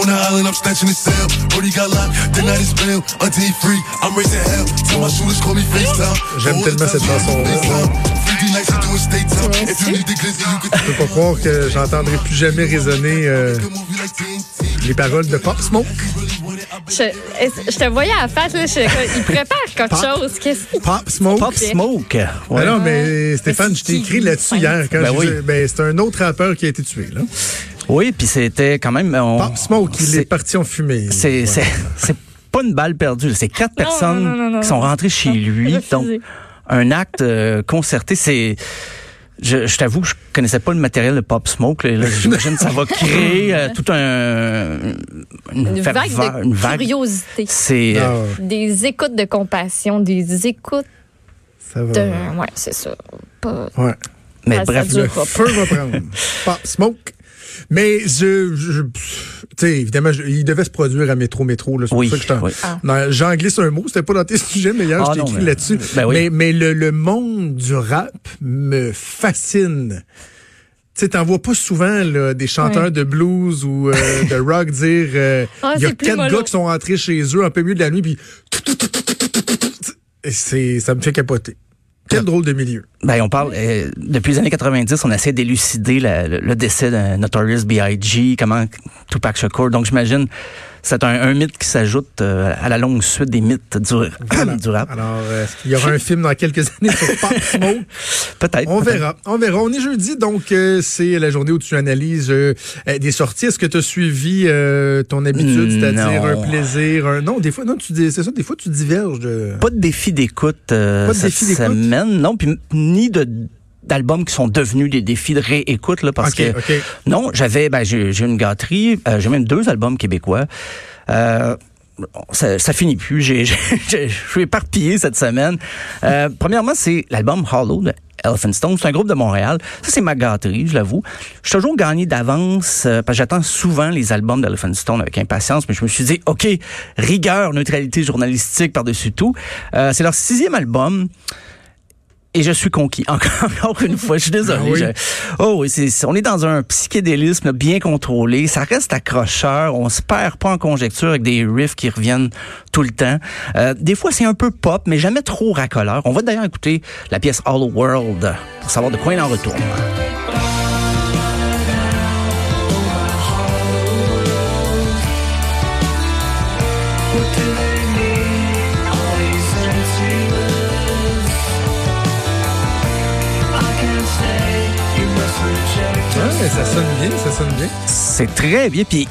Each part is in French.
on the island, I'm snatching his cell. Brody got locked, the night is bail. Until he free, I'm raising hell. Tell my shooters call me FaceTime. J'aime tellement cette chanson-là. Je peux pas croire que j'entendrai plus jamais résonner euh, les paroles de Pop Smoke. Je, te voyais à la face, là, je- il prépare quelque Pop. chose. Qu'est-ce Pop Smoke. Pop Smoke. Ben Ouais. non, mais Stéphane, Mais je t'ai écrit là-dessus hier. Quand Ben je oui. disais- ben, c'est un autre rappeur qui a été tué. Là. Oui, puis c'était quand même. on- Pop Smoke, il c'est- est parti en fumée. C'est Ouais. c'est c'est pas une balle perdue. C'est quatre Non, personnes non, non, non, non. qui sont rentrées chez lui. Donc un acte euh, concerté. C'est je, je t'avoue que je connaissais pas le matériel de Pop Smoke. J'imagine que ça va créer euh, tout un une, Une vague de une vague. curiosité. C'est euh, Ah, Des écoutes de compassion, des écoutes ça va. de... Ouais, c'est ça. Pas... Ouais. mais bref. Le pas. feu va prendre. Pop Smoke. Mais je, je tu sais, évidemment, je- il devait se produire à Métro Métro. Là, c'est pour Oui, ça que oui. Ah. J'en glisse un mot, c'était pas dans tes sujets, mais hier, Ah je t'ai écrit mais- là-dessus. ben oui. Mais, mais le, le monde du rap me fascine. Tu sais, t'en vois pas souvent là, des chanteurs Ouais. de blues ou euh, de rock dire euh, Ah, il y a quatre mollo. gars qui sont rentrés chez eux en plein milieu de la nuit puis ça me fait capoter. Quel drôle de milieu. Ben, on parle, euh, depuis les années 90, on essaie d'élucider le décès de Notorious B.I.G., comment Tupac Shakur. Donc, j'imagine, c'est un, un mythe qui s'ajoute euh, à la longue suite des mythes du, du rap. Alors, est-ce qu'il y aura un film dans quelques années sur Pop Smoke? Peut-être. On verra. On verra. On est jeudi, donc euh, c'est la journée où tu analyses euh, des sorties. Est-ce que tu as suivi ton habitude, Mm, c'est-à-dire un plaisir, un non, des fois non, tu dis c'est ça, des fois tu diverges de Pas de défi d'écoute Pas de cette défi d'écoute? semaine, non, puis ni de d'albums qui sont devenus des défis de réécoute là parce OK, que OK. non j'avais ben j'ai une gâterie euh, j'ai même deux albums québécois euh, ça, ça finit plus. J'ai, je suis éparpillé cette semaine. Euh, premièrement, c'est l'album Hollow de Elephant Stone. C'est un groupe de Montréal. Ça, c'est ma gâterie, je l'avoue. Je suis toujours gagné d'avance euh, parce que j'attends souvent les albums d'Elephant Stone avec impatience. Mais je me suis dit, OK, rigueur, neutralité journalistique par-dessus tout. Euh, c'est leur sixième album. Et je suis conquis. Encore, une fois, je suis désolé. Ah oui? Je- oh oui, c'est, c'est- on est dans un psychédélisme bien contrôlé. Ça reste accrocheur. On se perd pas en conjecture avec des riffs qui reviennent tout le temps. Euh, des fois, c'est un peu pop, mais jamais trop racoleur. On va d'ailleurs écouter la pièce All World pour savoir de quoi il en retourne. Ça sonne bien, ça sonne bien. C'est très bien. Puis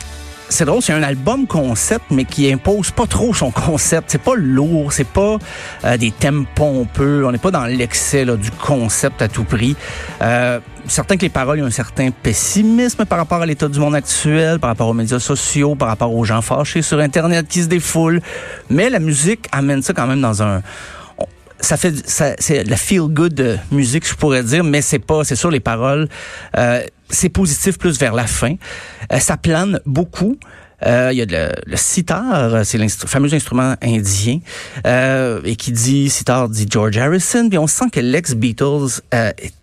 c'est drôle, c'est un album concept, mais qui impose pas trop son concept. C'est pas lourd, c'est pas euh, des thèmes pompeux. On n'est pas dans l'excès du concept à tout prix. Euh, certain que les paroles, a un certain pessimisme par rapport à l'état du monde actuel, par rapport aux médias sociaux, par rapport aux gens fâchés sur Internet qui se défoulent. Mais la musique amène ça quand même dans un ça fait ça, c'est la feel good musique je pourrais dire mais c'est pas c'est sûr les paroles euh, c'est positif plus vers la fin Euh, ça plane beaucoup Euh, il y a le, le sitar, c'est le fameux instrument indien, euh, et qui dit, sitar dit George Harrison, puis on sent que l'ex-Beatles euh, est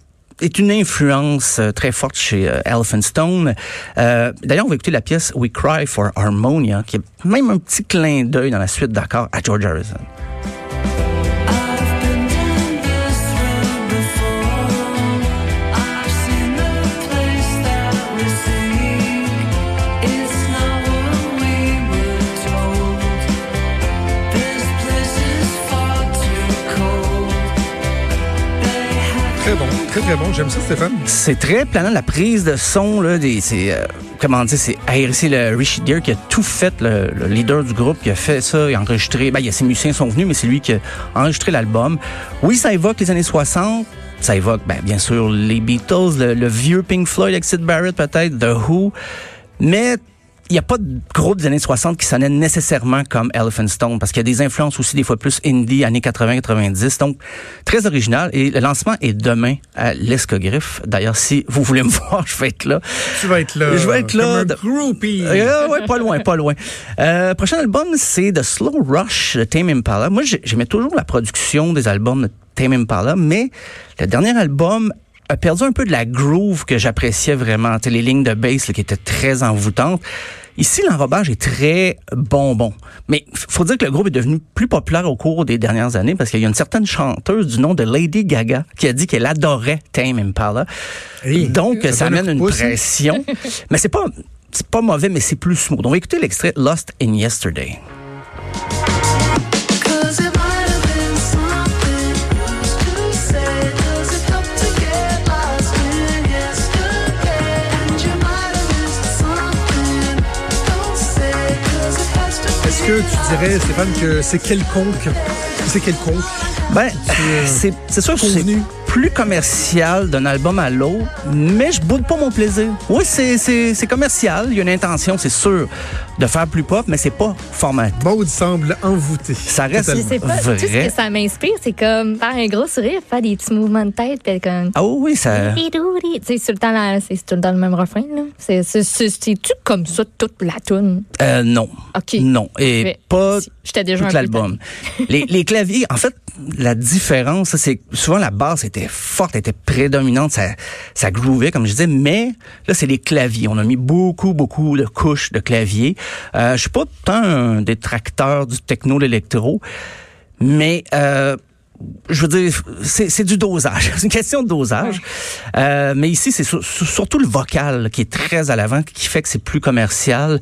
est une influence très forte chez euh, Elephant Stone. Euh, D'ailleurs, on va écouter la pièce We Cry for Harmonia, qui est même un petit clin d'œil dans la suite d'accord à George Harrison. Très très bon. J'aime ça, Stéphane. C'est très planant la prise de son là, des, c'est euh, comment dire, c'est c'est le Richie Deere qui a tout fait, le, le leader du groupe qui a fait ça, il a enregistré. Ben, il y a ses musiciens sont venus, mais c'est lui qui a enregistré l'album. Oui, ça évoque les années 60. Ça évoque, ben, bien sûr, les Beatles, le, le vieux Pink Floyd Sid Barrett peut-être, The Who. Mais il n'y a pas de groupe des années 60 qui sonnait nécessairement comme Elephant Stone parce qu'il y a des influences aussi des fois plus indie, années 80-90. Donc, très original. Et le lancement est demain à l'Escogriffe. D'ailleurs, si vous voulez me voir, je vais être là. Tu vas être là. Je vais être là. Comme un groupie. Euh, ouais, pas loin, pas loin. Euh, prochain album, c'est The Slow Rush de Tame Impala. Moi, j'ai- j'aimais toujours la production des albums de Tame Impala, mais le dernier album a perdu un peu de la groove que j'appréciais vraiment. Tu sais, les lignes de bass là, qui étaient très envoûtantes. Ici, l'enrobage est très bonbon. Mais faut dire que le groupe est devenu plus populaire au cours des dernières années parce qu'il y a une certaine chanteuse du nom de Lady Gaga qui a dit qu'elle adorait Tame Impala. Donc, ça ça amène une hein? pression. mais c'est pas, c'est pas mauvais, mais c'est plus smooth. On va écouter l'extrait Lost in Yesterday. Est-ce que tu dirais, Stéphane, que c'est quelconque? C'est quelconque. Ben, c'est c'est sûr que c'est plus commercial d'un album à l'autre, mais je boude pas mon plaisir. Oui, c'est commercial. Il y a une intention, c'est sûr, de faire plus pop, mais c'est pas formaté. Maud semble envoûté. Ça reste Je sais pas, vrai. tout ce que ça m'inspire, c'est comme faire un gros sourire, faire des petits mouvements de tête, puis être comme. Ah oui, oui, ça. Tu c'est tout le temps, la- c'est tout le temps le même refrain, là. C'est, c'est, c'est, c'est-tu comme ça toute la tune? Euh, non. OK. Non. Et Mais pas J'étais déjà tout l'album. les, les claviers, en fait, la différence, c'est souvent la basse était forte, était prédominante, ça, ça groovait, comme je disais, mais là, c'est les claviers. On a mis beaucoup, beaucoup de couches de claviers. Euh, je suis pas tant un détracteur du techno, l'électro, mais euh, je veux dire, c'est du dosage. C'est une question de dosage. Euh, mais ici, c'est sur- sur- surtout le vocal qui est très à l'avant, qui fait que c'est plus commercial.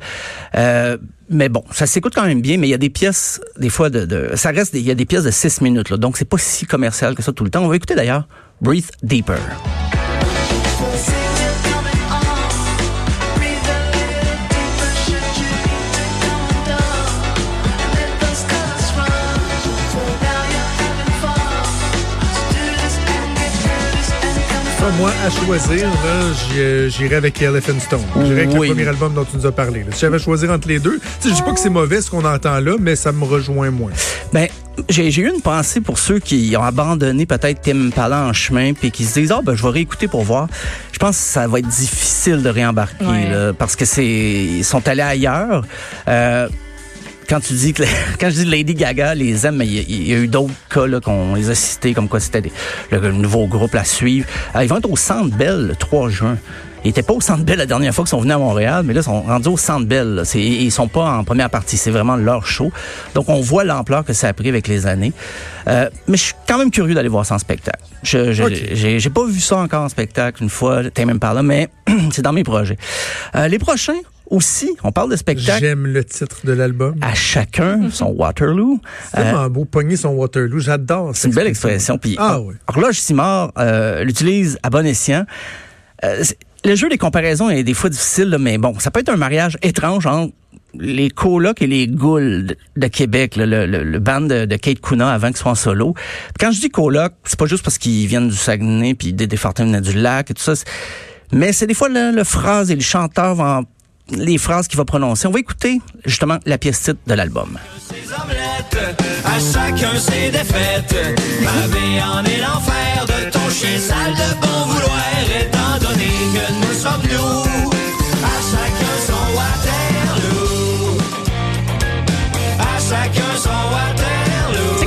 Euh, mais bon, ça s'écoute quand même bien, mais il y a des pièces, des fois, de, de ça reste, il y a des pièces de 6 minutes, là, donc c'est pas si commercial que ça tout le temps. On va écouter d'ailleurs Breathe Deeper. Moi, à choisir, euh, j'irais avec Elephant Stone. J'irais avec Oui. le premier album dont tu nous as parlé. là. Si j'avais à choisir entre les deux, je dis pas que c'est mauvais ce qu'on entend là, mais ça me rejoint moins. Ben, j'ai eu une pensée pour ceux qui ont abandonné peut-être Tim Impala en chemin puis qui se disent ah ben je vais réécouter pour voir. Je pense que ça va être difficile de réembarquer Ouais. là, parce que c'est ils sont allés ailleurs. Euh, quand tu dis que quand je dis Lady Gaga les aime, mais il y, a- il y a eu d'autres cas là qu'on les a cités comme quoi c'était des- le, nouveau groupe à suivre. Euh, ils vont être au Centre Bell le 3 juin. Ils étaient pas au Centre Bell la dernière fois qu'ils sont venus à Montréal, mais là ils sont rendus au Centre Bell. là. C'est- Ils sont pas en première partie, c'est vraiment leur show. Donc on voit l'ampleur que ça a pris avec les années. Euh, mais je suis quand même curieux d'aller voir ça en spectacle. Je j'ai pas vu ça encore en spectacle une fois, t'es même pas là, mais c'est dans mes projets. Euh, les prochains aussi, on parle de spectacle. J'aime le titre de l'album. À chacun son Waterloo. C'est tellement beau, pogner son Waterloo. J'adore C'est une belle expression. Puis, Ah oui. Horloge Simard euh, l'utilise à bon escient. Euh, le jeu des comparaisons est des fois difficile, là, mais bon, ça peut être un mariage étrange entre les colocs et les ghouls de, de Québec, là, le, le, le band de, de Kate Kuna avant qu'ils soient en solo. Puis quand je dis coloc, c'est pas juste parce qu'ils viennent du Saguenay puis des venaient du lac et tout ça. Mais c'est des fois le, le phrase et le chanteur vont les phrases qu'il va prononcer. On va écouter justement la pièce titre de l'album.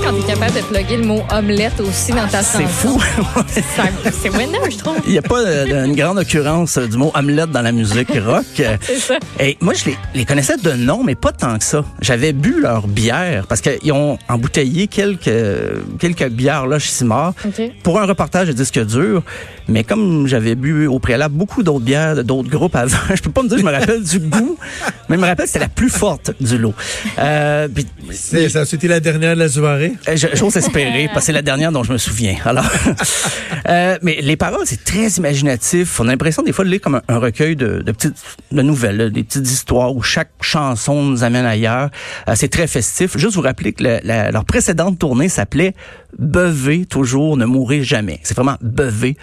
Quand t'es capable de plugger le mot omelette aussi dans ta chanson. C'est fou. C'est winner, je trouve. Il n'y a pas euh, une grande occurrence euh, du mot omelette dans la musique rock. C'est ça. Et moi, je les, les connaissais de nom, mais pas tant que ça. J'avais bu leur bière parce qu'ils ont embouteillé quelques, quelques bières là chez Simard pour un reportage de disque dur. Mais comme j'avais bu au préalable beaucoup d'autres bières d'autres groupes avant, je peux pas me dire que je me rappelle du goût, mais je me rappelle que c'était la plus forte du lot. Euh, puis- C'est- Ça été la dernière de la soirée? euh, J'ose espérer, parce que c'est la dernière dont je me souviens. Alors, euh, mais les paroles, c'est très imaginatif. On a l'impression des fois de lire comme un, un recueil de, de petites de nouvelles, là, des petites histoires où chaque chanson nous amène ailleurs. Euh, c'est très festif. Juste vous rappeler que le- la- leur précédente tournée s'appelait Bevez toujours, ne mourrez jamais. C'est vraiment bevez,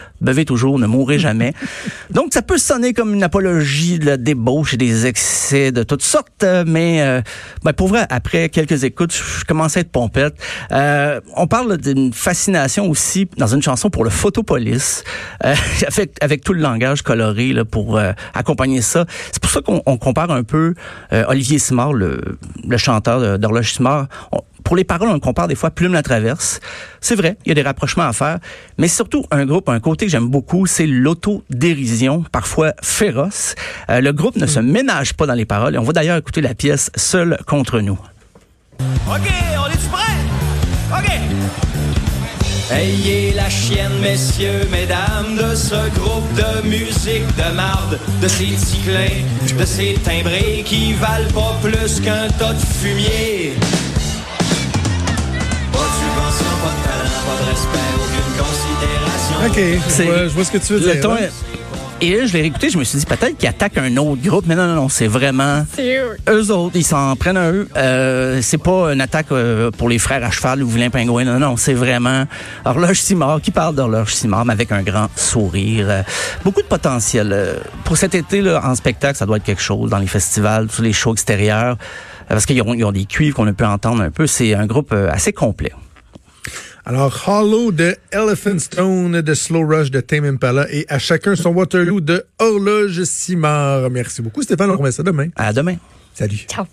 toujours, ne mourrez jamais. Donc, ça peut sonner comme une apologie de la débauche et des excès de toutes sortes, mais euh, ben, pour vrai, après quelques écoutes, je commençais à être pompette. Euh, on parle d'une fascination aussi dans une chanson pour le photopolice, euh, avec, avec tout le langage coloré là, pour euh, accompagner ça. C'est pour ça qu'on on compare un peu Olivier Simard, le, le chanteur d'Horloge Simard. On- pour les paroles, on le compare des fois Plume la traverse. C'est vrai, il y a des rapprochements à faire, mais surtout un groupe, un côté que j'aime beaucoup, c'est l'autodérision, parfois féroce. Euh, le groupe ne se ménage pas dans les paroles et on va d'ailleurs écouter la pièce Seul contre nous. OK, on est-tu prêts? OK! Ayez la chienne, messieurs, mesdames, de ce groupe de musique de marde, de ces ticlins, de ces timbrés qui valent pas plus qu'un tas de fumier. OK, je C'est- vois, je vois ce que tu veux Le dire. ton est- Et là, je l'ai réécouté, je me suis dit peut-être qu'ils attaquent un autre groupe, mais non, non, non, c'est vraiment C'est eux. eux autres, ils s'en prennent à eux. Euh, c'est pas une attaque euh, pour les frères à cheval ou vilain pingouin. Non, non, c'est vraiment Horloge Simard qui parle d'Horloge Simard, mais avec un grand sourire. Euh, beaucoup de potentiel. Pour cet été, là, en spectacle, ça doit être quelque chose dans les festivals, tous les shows extérieurs. Parce qu'ils ont, ils ont des cuivres qu'on a pu entendre un peu. C'est un groupe assez complet. Alors, Hollow de Elephant Stone de Slow Rush de Tame Impala et à chacun son Waterloo de Horloge Simard. Merci beaucoup, Stéphane. On remet ça demain. À demain. Salut. Ciao.